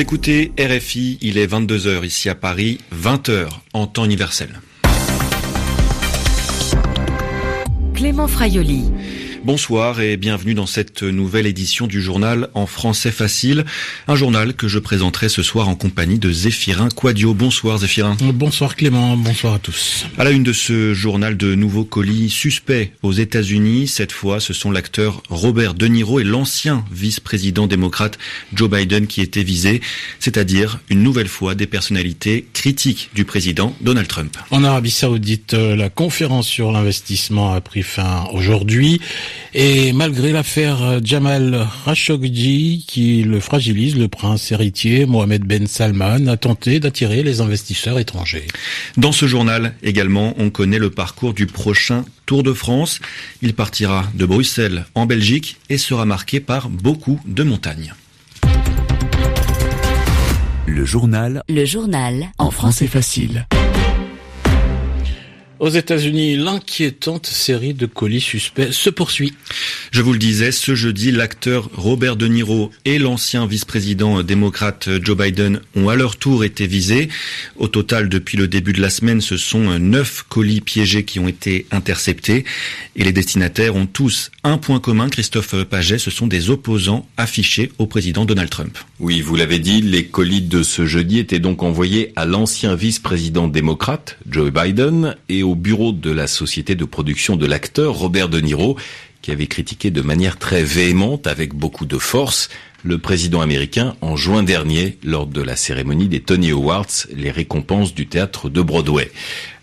Écoutez RFI, il est 22h ici à Paris, 20h en temps universel. Clément Fraioli. Bonsoir et bienvenue dans cette nouvelle édition du journal en français facile, un journal que je présenterai ce soir en compagnie de Zéphirin Quadio. Bonsoir Zéphirin. Bonsoir Clément, bonsoir à tous. À la une de ce journal de nouveaux colis suspects aux États-Unis, cette fois ce sont l'acteur Robert De Niro et l'ancien vice-président démocrate Joe Biden qui étaient visés, c'est-à-dire une nouvelle fois des personnalités critiques du président Donald Trump. En Arabie Saoudite, la conférence sur l'investissement a pris fin aujourd'hui. Et malgré l'affaire Jamal Khashoggi qui le fragilise, le prince héritier Mohamed Ben Salman a tenté d'attirer les investisseurs étrangers. Dans ce journal également, on connaît le parcours du prochain Tour de France. Il partira de Bruxelles en Belgique et sera marqué par beaucoup de montagnes. Le journal. Le journal. En français facile. Aux États-Unis, l'inquiétante série de colis suspects se poursuit. Je vous le disais, ce jeudi, l'acteur Robert De Niro et l'ancien vice-président démocrate Joe Biden ont à leur tour été visés. Au total, depuis le début de la semaine, ce sont neuf colis piégés qui ont été interceptés. Et les destinataires ont tous un point commun, Christophe Paget, ce sont des opposants affichés au président Donald Trump. Oui, vous l'avez dit, les colis de ce jeudi étaient donc envoyés à l'ancien vice-président démocrate Joe Biden et au au bureau de la société de production de l'acteur Robert De Niro, qui avait critiqué de manière très véhémente, avec beaucoup de force, le président américain en juin dernier lors de la cérémonie des Tony Awards, les récompenses du théâtre de Broadway.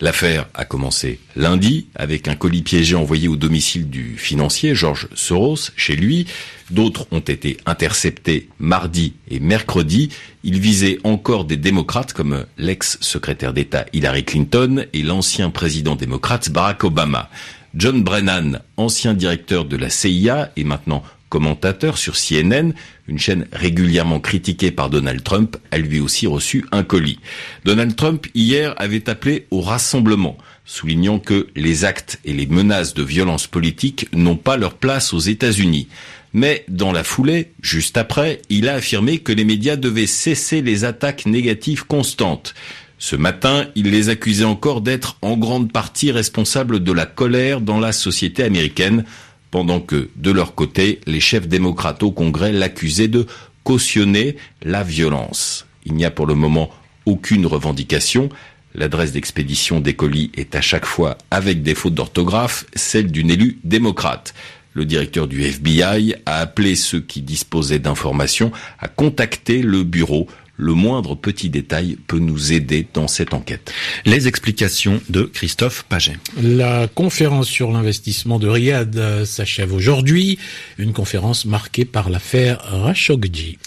L'affaire a commencé lundi avec un colis piégé envoyé au domicile du financier George Soros chez lui. D'autres ont été interceptés mardi et mercredi. Il visait encore des démocrates comme l'ex-secrétaire d'État Hillary Clinton et l'ancien président démocrate Barack Obama. John Brennan, ancien directeur de la CIA et maintenant commentateur sur CNN, une chaîne régulièrement critiquée par Donald Trump, a lui aussi reçu un colis. Donald Trump, hier, avait appelé au rassemblement, soulignant que les actes et les menaces de violence politique n'ont pas leur place aux États-Unis. Mais dans la foulée, juste après, il a affirmé que les médias devaient cesser les attaques négatives constantes. Ce matin, il les accusait encore d'être en grande partie responsables de la colère dans la société américaine, pendant que, de leur côté, les chefs démocrates au Congrès l'accusaient de cautionner la violence. Il n'y a pour le moment aucune revendication. L'adresse d'expédition des colis est à chaque fois, avec des fautes d'orthographe, celle d'une élue démocrate. Le directeur du FBI a appelé ceux qui disposaient d'informations à contacter le bureau le moindre petit détail peut nous aider dans cette enquête. Les explications de Christophe Paget. La conférence sur l'investissement de Riyad s'achève aujourd'hui, une conférence marquée par l'affaire Rashoggi.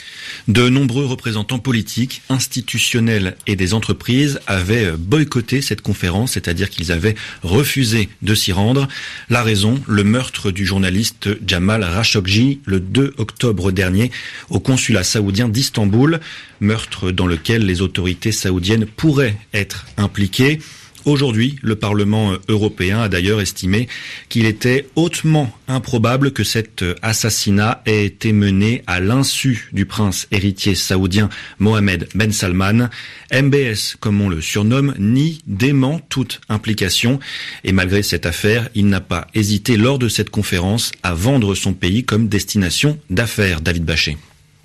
De nombreux représentants politiques, institutionnels et des entreprises avaient boycotté cette conférence, c'est-à-dire qu'ils avaient refusé de s'y rendre. La raison, le meurtre du journaliste Jamal Rashoggi le 2 octobre dernier au consulat saoudien d'Istanbul meurtre dans lequel les autorités saoudiennes pourraient être impliquées. Aujourd'hui, le Parlement européen a d'ailleurs estimé qu'il était hautement improbable que cet assassinat ait été mené à l'insu du prince héritier saoudien Mohamed Ben Salman. MBS, comme on le surnomme, nie, dément toute implication. Et malgré cette affaire, il n'a pas hésité lors de cette conférence à vendre son pays comme destination d'affaires, David Bachet.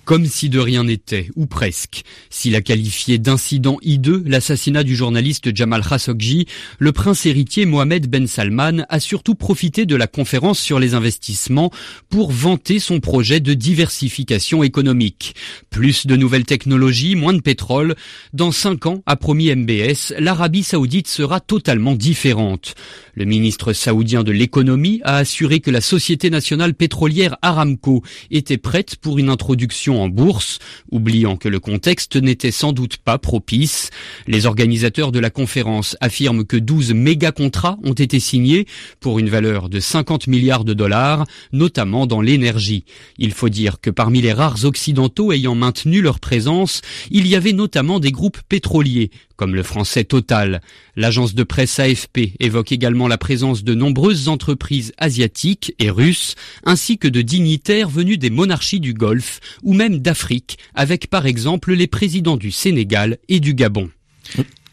Comme si de rien n'était, ou presque. S'il a qualifié d'incident hideux l'assassinat du journaliste Jamal Khashoggi, le prince héritier Mohamed Ben Salman a surtout profité de la conférence sur les investissements pour vanter son projet de diversification économique. Plus de nouvelles technologies, moins de pétrole. Dans cinq ans, a promis MBS, l'Arabie saoudite sera totalement différente. Le ministre saoudien de l'économie a assuré que la société nationale pétrolière Aramco était prête pour une introduction en bourse, oubliant que le contexte n'était sans doute pas propice. Les organisateurs de la conférence affirment que 12 méga-contrats ont été signés pour une valeur de 50 milliards de dollars, notamment dans l'énergie. Il faut dire que parmi les rares occidentaux ayant maintenu leur présence, il y avait notamment des groupes pétroliers, comme le français Total. L'agence de presse AFP évoque également la présence de nombreuses entreprises asiatiques et russes, ainsi que de dignitaires venus des monarchies du Golfe ou même d'Afrique, avec par exemple les présidents du Sénégal et du Gabon.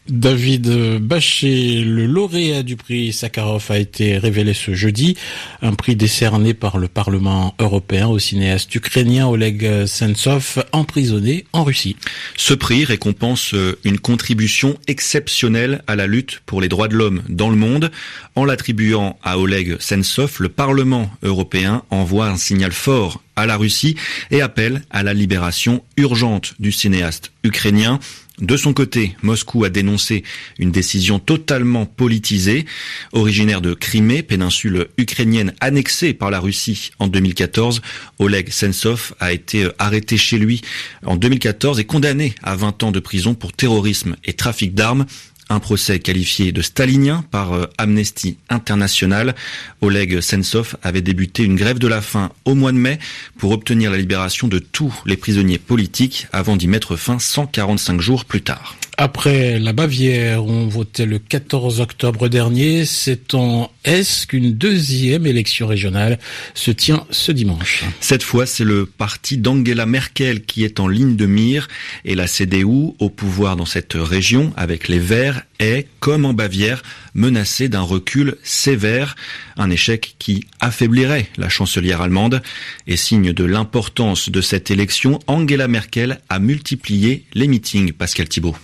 David Bachet, le lauréat du prix Sakharov, a été révélé ce jeudi. Un prix décerné par le Parlement européen au cinéaste ukrainien Oleg Sentsov, emprisonné en Russie. Ce prix récompense une contribution exceptionnelle à la lutte pour les droits de l'homme dans le monde. En l'attribuant à Oleg Sentsov, le Parlement européen envoie un signal fort à la Russie et appelle à la libération urgente du cinéaste ukrainien. De son côté, Moscou a dénoncé une décision totalement politisée. Originaire de Crimée, péninsule ukrainienne annexée par la Russie en 2014, Oleg Sentsov a été arrêté chez lui en 2014 et condamné à 20 ans de prison pour terrorisme et trafic d'armes. Un procès qualifié de stalinien par euh, Amnesty International. Oleg Sentsov avait débuté une grève de la faim au mois de mai pour obtenir la libération de tous les prisonniers politiques avant d'y mettre fin 145 jours plus tard. Après la Bavière, on votait le 14 octobre dernier. C'est en Est qu'une deuxième élection régionale se tient ce dimanche. Cette fois, c'est le parti d'Angela Merkel qui est en ligne de mire et la CDU au pouvoir dans cette région avec les Verts est, comme en Bavière, menacée d'un recul sévère, un échec qui affaiblirait la chancelière allemande et signe de l'importance de cette élection, Angela Merkel a multiplié les meetings, Pascal Thibault.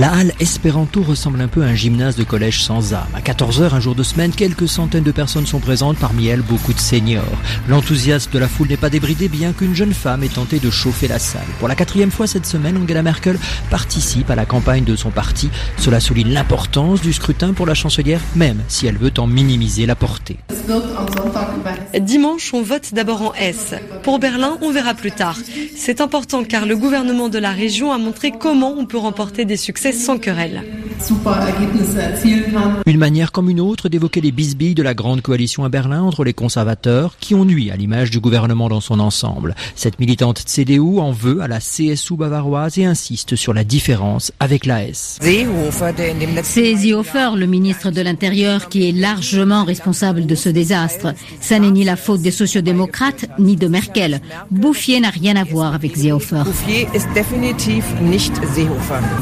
La halle Esperanto ressemble un peu à un gymnase de collège sans âme. À 14h, un jour de semaine, quelques centaines de personnes sont présentes, parmi elles beaucoup de seniors. L'enthousiasme de la foule n'est pas débridé, bien qu'une jeune femme ait tenté de chauffer la salle. Pour la quatrième fois cette semaine, Angela Merkel participe à la campagne de son parti. Cela souligne l'importance du scrutin pour la chancelière, même si elle veut en minimiser la portée. Dimanche, on vote d'abord en S. Pour Berlin, on verra plus tard. C'est important car le gouvernement de la région a montré comment on peut remporter des succès sans querelle. Une manière comme une autre d'évoquer les bisbilles de la grande coalition à Berlin entre les conservateurs qui ont nuit à l'image du gouvernement dans son ensemble. Cette militante CDU en veut à la CSU bavaroise et insiste sur la différence avec la S. C'est Seehofer, le ministre de l'Intérieur, qui est largement responsable de ce désastre. Ça n'est ni la faute des sociodémocrates ni de Merkel. Bouffier n'a rien à voir avec Seehofer.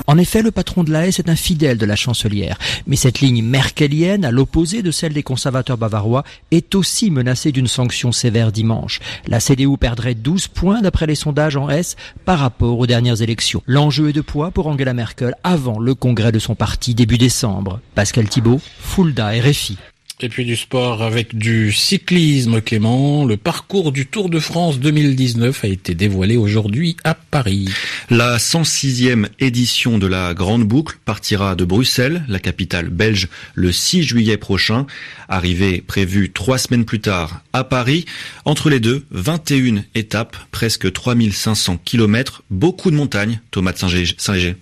En effet, le patron de l'AS est un fidèle de la chancelière. Mais cette ligne merkelienne, à l'opposé de celle des conservateurs bavarois, est aussi menacée d'une sanction sévère dimanche. La CDU perdrait 12 points d'après les sondages en S par rapport aux dernières élections. L'enjeu est de poids pour Angela Merkel avant le congrès de son parti début décembre. Pascal Thibault, Fulda RFI. Et puis du sport avec du cyclisme, Clément. Le parcours du Tour de France 2019 a été dévoilé aujourd'hui à Paris. La 106e édition de la Grande Boucle partira de Bruxelles, la capitale belge, le 6 juillet prochain. Arrivée prévue trois semaines plus tard à Paris. Entre les deux, 21 étapes, presque 3500 kilomètres, beaucoup de montagnes. Thomas de Saint-Léger.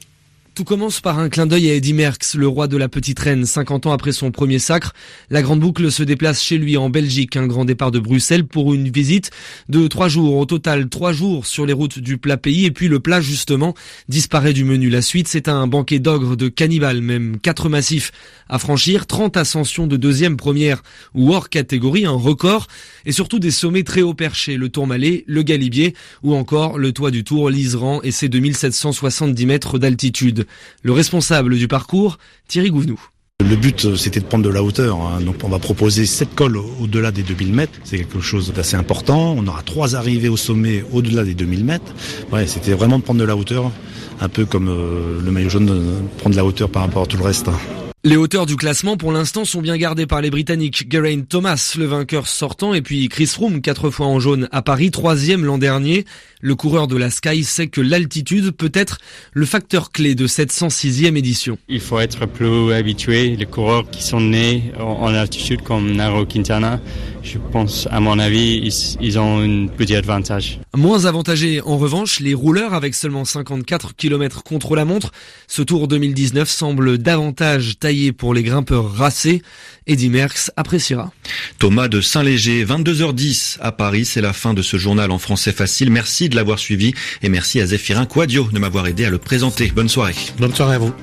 Tout commence par un clin d'œil à Eddie Merckx, le roi de la petite reine, 50 ans après son premier sacre. La Grande Boucle se déplace chez lui en Belgique, un grand départ de Bruxelles pour une visite de trois jours. Au total, trois jours sur les routes du plat pays et puis le plat justement disparaît du menu. La suite, c'est un banquet d'ogre, de cannibales, même quatre massifs à franchir, 30 ascensions de deuxième, première ou hors catégorie, un record et surtout des sommets très haut perchés, le Tourmalet, le Galibier ou encore le toit du Tour, l'Iseran et ses 2770 mètres d'altitude. Le responsable du parcours, Thierry Gouvenou. Le but, euh, c'était de prendre de la hauteur. Hein. Donc, on va proposer sept cols au-delà des 2000 mètres. C'est quelque chose d'assez important. On aura trois arrivées au sommet au-delà des 2000 mètres. Ouais, c'était vraiment de prendre de la hauteur. Un peu comme euh, le maillot jaune euh, prend de la hauteur par rapport à tout le reste. Les hauteurs du classement pour l'instant sont bien gardées par les Britanniques. Geraint Thomas, le vainqueur sortant, et puis Chris Froome, quatre fois en jaune à Paris, troisième l'an dernier. Le coureur de la Sky sait que l'altitude peut être le facteur clé de cette 106e édition. Il faut être plus habitué. Les coureurs qui sont nés en altitude comme Naro Quintana, je pense, à mon avis, ils, ont un petit avantage. Moins avantagés, en revanche, les rouleurs avec seulement 54 km contre la montre. Ce Tour 2019 semble davantage taillé pour les grimpeurs racés. Eddie Merckx appréciera. Thomas de Saint-Léger, 22h10 à Paris, c'est la fin de ce journal en français facile. Merci de l'avoir suivi et merci à Zéphirin Quadio de m'avoir aidé à le présenter. Bonne soirée. Bonne soirée à vous.